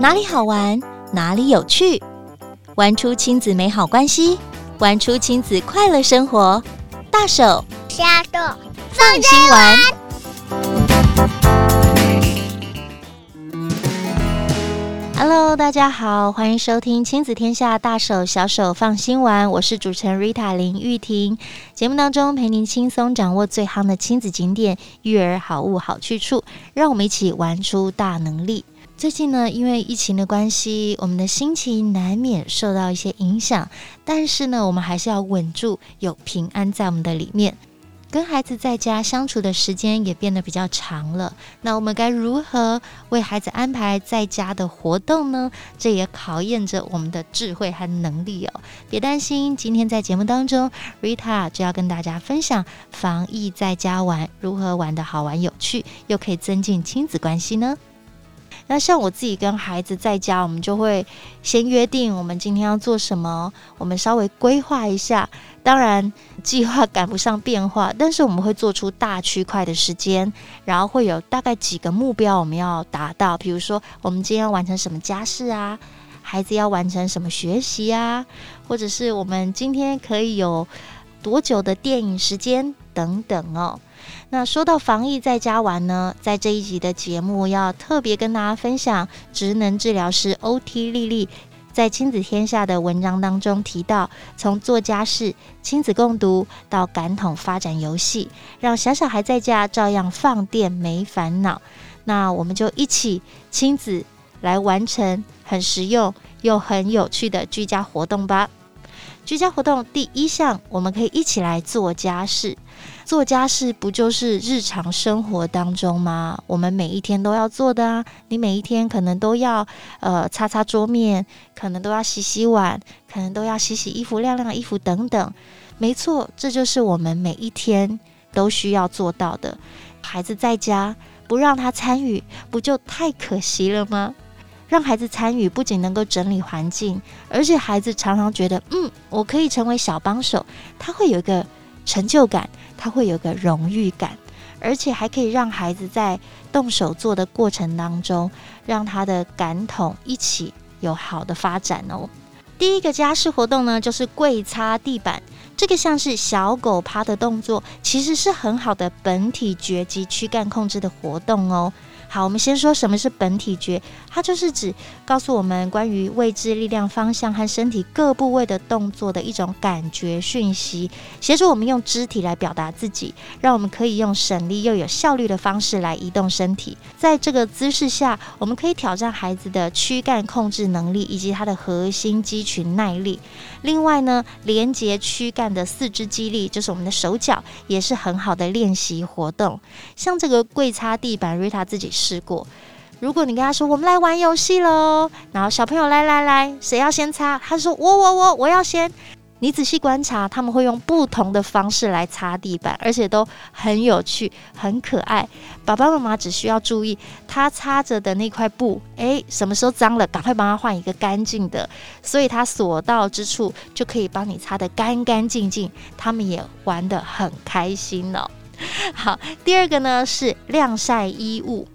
哪里好玩，哪里有趣，玩出亲子美好关系，玩出亲子快乐生活。大手小手放心玩。Hello，大家好，欢迎收听亲子天下大手小手放心玩。我是主持人 Rita 林玉婷。节目当中陪您轻松掌握最夯的亲子景点、育儿好物、好去处，让我们一起玩出大能力。最近呢，因为疫情的关系，我们的心情难免受到一些影响。但是呢，我们还是要稳住，有平安在我们的里面。跟孩子在家相处的时间也变得比较长了。那我们该如何为孩子安排在家的活动呢？这也考验着我们的智慧和能力哦。别担心，今天在节目当中，Rita 就要跟大家分享防疫在家玩，如何玩得好玩有趣，又可以增进亲子关系呢？那像我自己跟孩子在家，我们就会先约定我们今天要做什么，我们稍微规划一下。当然，计划赶不上变化，但是我们会做出大区块的时间，然后会有大概几个目标我们要达到。比如说，我们今天要完成什么家事啊？孩子要完成什么学习啊？或者是我们今天可以有多久的电影时间等等哦。那说到防疫在家玩呢，在这一集的节目要特别跟大家分享，职能治疗师 OT 丽丽在亲子天下的文章当中提到，从做家事、亲子共读到感统发展游戏，让小小孩在家照样放电没烦恼。那我们就一起亲子来完成很实用又很有趣的居家活动吧。居家活动第一项，我们可以一起来做家事。做家事不就是日常生活当中吗？我们每一天都要做的啊。你每一天可能都要呃擦擦桌面，可能都要洗洗碗，可能都要洗洗衣服、晾晾衣服等等。没错，这就是我们每一天都需要做到的。孩子在家不让他参与，不就太可惜了吗？让孩子参与，不仅能够整理环境，而且孩子常常觉得，嗯，我可以成为小帮手，他会有一个成就感，他会有个荣誉感，而且还可以让孩子在动手做的过程当中，让他的感统一起有好的发展哦。第一个家事活动呢，就是跪擦地板，这个像是小狗趴的动作，其实是很好的本体觉及躯干控制的活动哦。好，我们先说什么是本体觉，它就是指告诉我们关于位置、力量、方向和身体各部位的动作的一种感觉讯息，协助我们用肢体来表达自己，让我们可以用省力又有效率的方式来移动身体。在这个姿势下，我们可以挑战孩子的躯干控制能力以及他的核心肌群耐力。另外呢，连接躯干的四肢肌力，就是我们的手脚，也是很好的练习活动。像这个跪擦地板，瑞塔自己试过。如果你跟他说：“我们来玩游戏喽！”然后小朋友来来来，谁要先擦？他说：“我我我，我要先。”你仔细观察，他们会用不同的方式来擦地板，而且都很有趣、很可爱。爸爸妈妈只需要注意他擦着的那块布，诶，什么时候脏了，赶快帮他换一个干净的。所以他所到之处就可以帮你擦得干干净净，他们也玩得很开心哦。好，第二个呢是晾晒衣物。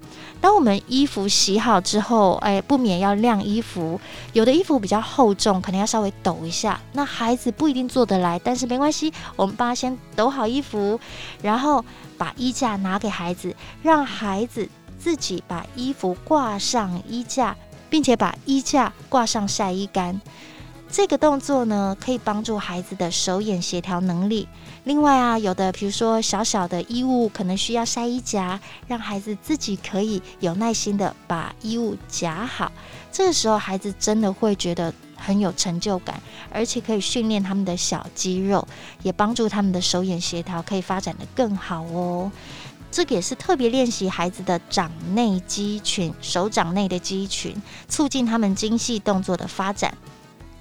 当我们衣服洗好之后，哎，不免要晾衣服。有的衣服比较厚重，可能要稍微抖一下。那孩子不一定做得来，但是没关系，我们帮他先抖好衣服，然后把衣架拿给孩子，让孩子自己把衣服挂上衣架，并且把衣架挂上晒衣杆。这个动作呢，可以帮助孩子的手眼协调能力。另外啊，有的比如说小小的衣物可能需要晒衣夹，让孩子自己可以有耐心的把衣物夹好。这个时候，孩子真的会觉得很有成就感，而且可以训练他们的小肌肉，也帮助他们的手眼协调可以发展得更好哦。这个也是特别练习孩子的掌内肌群，手掌内的肌群，促进他们精细动作的发展。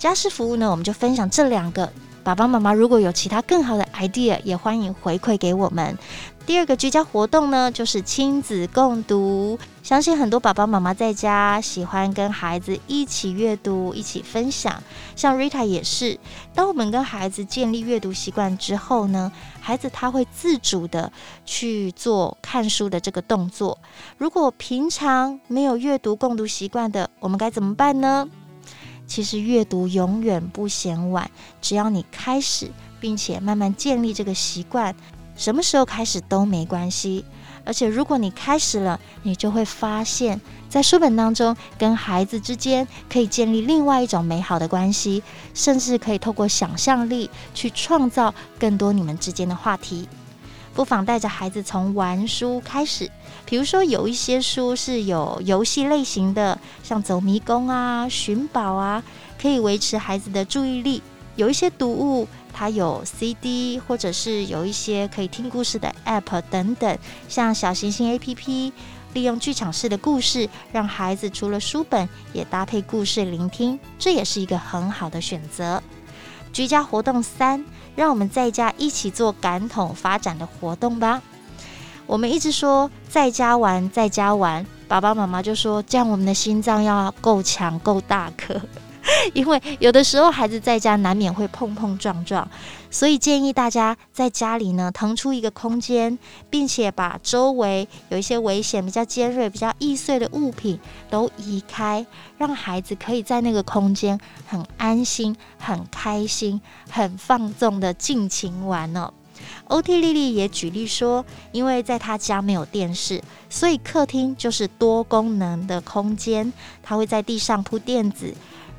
家事服务呢，我们就分享这两个爸爸妈妈如果有其他更好的 idea，也欢迎回馈给我们。第二个居家活动呢，就是亲子共读。相信很多爸爸妈妈在家喜欢跟孩子一起阅读，一起分享。像 Rita 也是，当我们跟孩子建立阅读习惯之后呢，孩子他会自主的去做看书的这个动作。如果平常没有阅读共读习惯的，我们该怎么办呢？其实阅读永远不嫌晚，只要你开始，并且慢慢建立这个习惯。什么时候开始都没关系，而且如果你开始了，你就会发现，在书本当中跟孩子之间可以建立另外一种美好的关系，甚至可以透过想象力去创造更多你们之间的话题。不妨带着孩子从玩书开始，比如说有一些书是有游戏类型的，像走迷宫啊、寻宝啊，可以维持孩子的注意力。有一些读物。它有 CD，或者是有一些可以听故事的 App 等等，像小行星 APP，利用剧场式的故事，让孩子除了书本也搭配故事聆听，这也是一个很好的选择。居家活动三，让我们在家一起做感统发展的活动吧。我们一直说在家玩，在家玩，爸爸妈妈就说这样我们的心脏要够强够大颗。因为有的时候孩子在家难免会碰碰撞撞，所以建议大家在家里呢腾出一个空间，并且把周围有一些危险、比较尖锐、比较易碎的物品都移开，让孩子可以在那个空间很安心、很开心、很放纵的尽情玩哦。OT 丽丽也举例说，因为在他家没有电视，所以客厅就是多功能的空间，他会在地上铺垫子。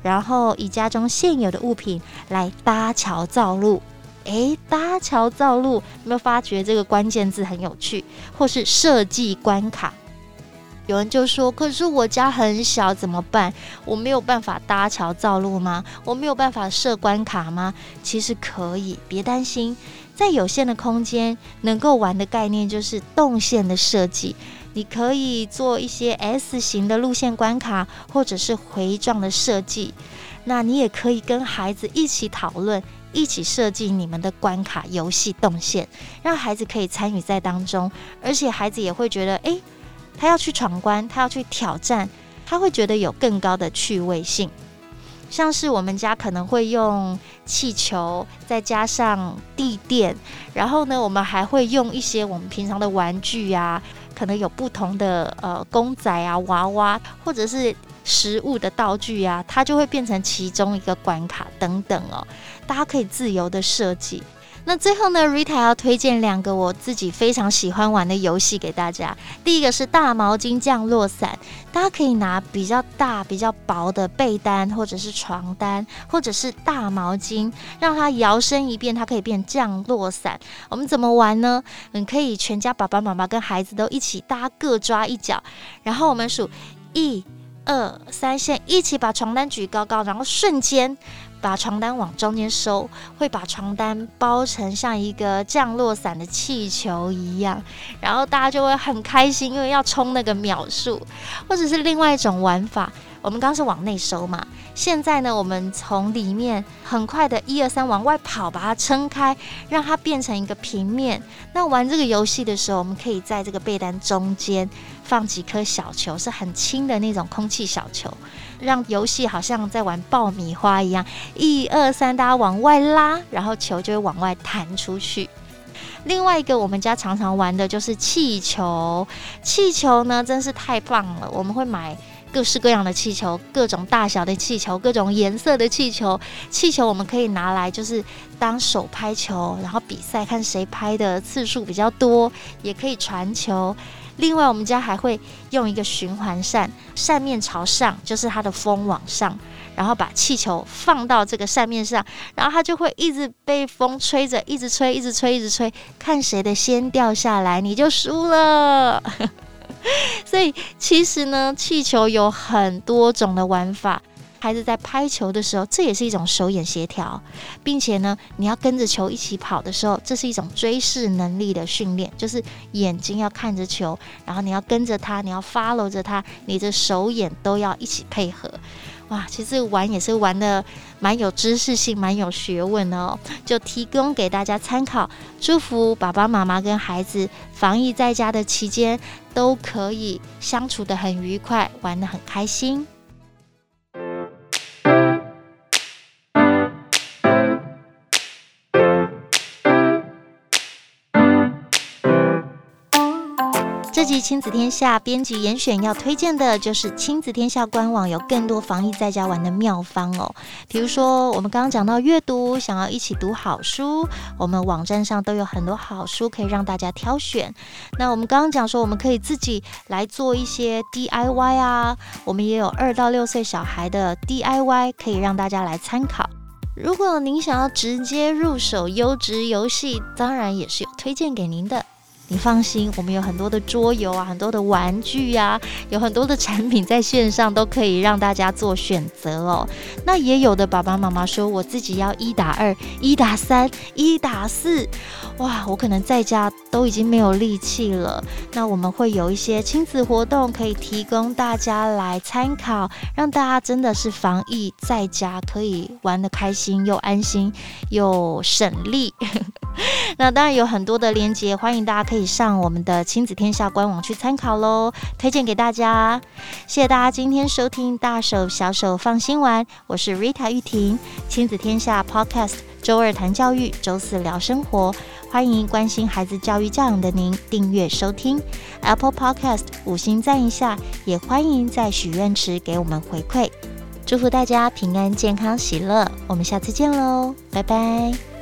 然后以家中现有的物品来搭桥造路，诶，搭桥造路，有没有发觉这个关键字很有趣？或是设计关卡？有人就说：“可是我家很小，怎么办？我没有办法搭桥造路吗？我没有办法设关卡吗？”其实可以，别担心，在有限的空间能够玩的概念就是动线的设计。你可以做一些 S 型的路线关卡，或者是回状的设计。那你也可以跟孩子一起讨论，一起设计你们的关卡游戏动线，让孩子可以参与在当中，而且孩子也会觉得，诶，他要去闯关，他要去挑战，他会觉得有更高的趣味性。像是我们家可能会用气球，再加上地垫，然后呢，我们还会用一些我们平常的玩具呀。可能有不同的呃公仔啊、娃娃，或者是食物的道具啊，它就会变成其中一个关卡等等哦。大家可以自由的设计。那最后呢，Rita 要推荐两个我自己非常喜欢玩的游戏给大家。第一个是大毛巾降落伞，大家可以拿比较大、比较薄的被单，或者是床单，或者是大毛巾，让它摇身一变，它可以变降落伞。我们怎么玩呢？你可以全家爸爸妈妈跟孩子都一起，大家各抓一角，然后我们数一、二、三，先一起把床单举高高，然后瞬间。把床单往中间收，会把床单包成像一个降落伞的气球一样，然后大家就会很开心，因为要冲那个秒数，或者是另外一种玩法。我们刚刚是往内收嘛，现在呢，我们从里面很快的一二三往外跑，把它撑开，让它变成一个平面。那玩这个游戏的时候，我们可以在这个被单中间放几颗小球，是很轻的那种空气小球，让游戏好像在玩爆米花一样，一二三，大家往外拉，然后球就会往外弹出去。另外一个我们家常常玩的就是气球，气球呢真是太棒了，我们会买。各式各样的气球，各种大小的气球，各种颜色的气球。气球我们可以拿来就是当手拍球，然后比赛看谁拍的次数比较多，也可以传球。另外，我们家还会用一个循环扇，扇面朝上，就是它的风往上，然后把气球放到这个扇面上，然后它就会一直被风吹着，一直吹，一直吹，一直吹，看谁的先掉下来，你就输了。所以其实呢，气球有很多种的玩法。孩子在拍球的时候，这也是一种手眼协调，并且呢，你要跟着球一起跑的时候，这是一种追视能力的训练，就是眼睛要看着球，然后你要跟着他，你要 follow 着他，你的手眼都要一起配合。哇，其实玩也是玩的蛮有知识性、蛮有学问的哦，就提供给大家参考。祝福爸爸妈妈跟孩子防疫在家的期间都可以相处的很愉快，玩的很开心。这集亲子天下编辑严选要推荐的就是亲子天下官网有更多防疫在家玩的妙方哦。比如说我们刚刚讲到阅读，想要一起读好书，我们网站上都有很多好书可以让大家挑选。那我们刚刚讲说我们可以自己来做一些 DIY 啊，我们也有二到六岁小孩的 DIY 可以让大家来参考。如果您想要直接入手优质游戏，当然也是有推荐给您的。你放心，我们有很多的桌游啊，很多的玩具呀、有很多的产品在线上都可以让大家做选择哦。那也有的爸爸妈妈说，我自己要一打二、一打三、一打四，哇，我可能在家都已经没有力气了。那我们会有一些亲子活动可以提供大家来参考，让大家真的是防疫在家可以玩得开心又安心又省力。那当然有很多的链接，欢迎大家可以上我们的亲子天下官网去参考喽，推荐给大家。谢谢大家今天收听大手小手放心玩，我是 Rita 玉婷，亲子天下 Podcast，周二谈教育，周四聊生活，欢迎关心孩子教育教养的您订阅收听 Apple Podcast，五星赞一下，也欢迎在许愿池给我们回馈，祝福大家平安健康喜乐，我们下次见喽，拜拜。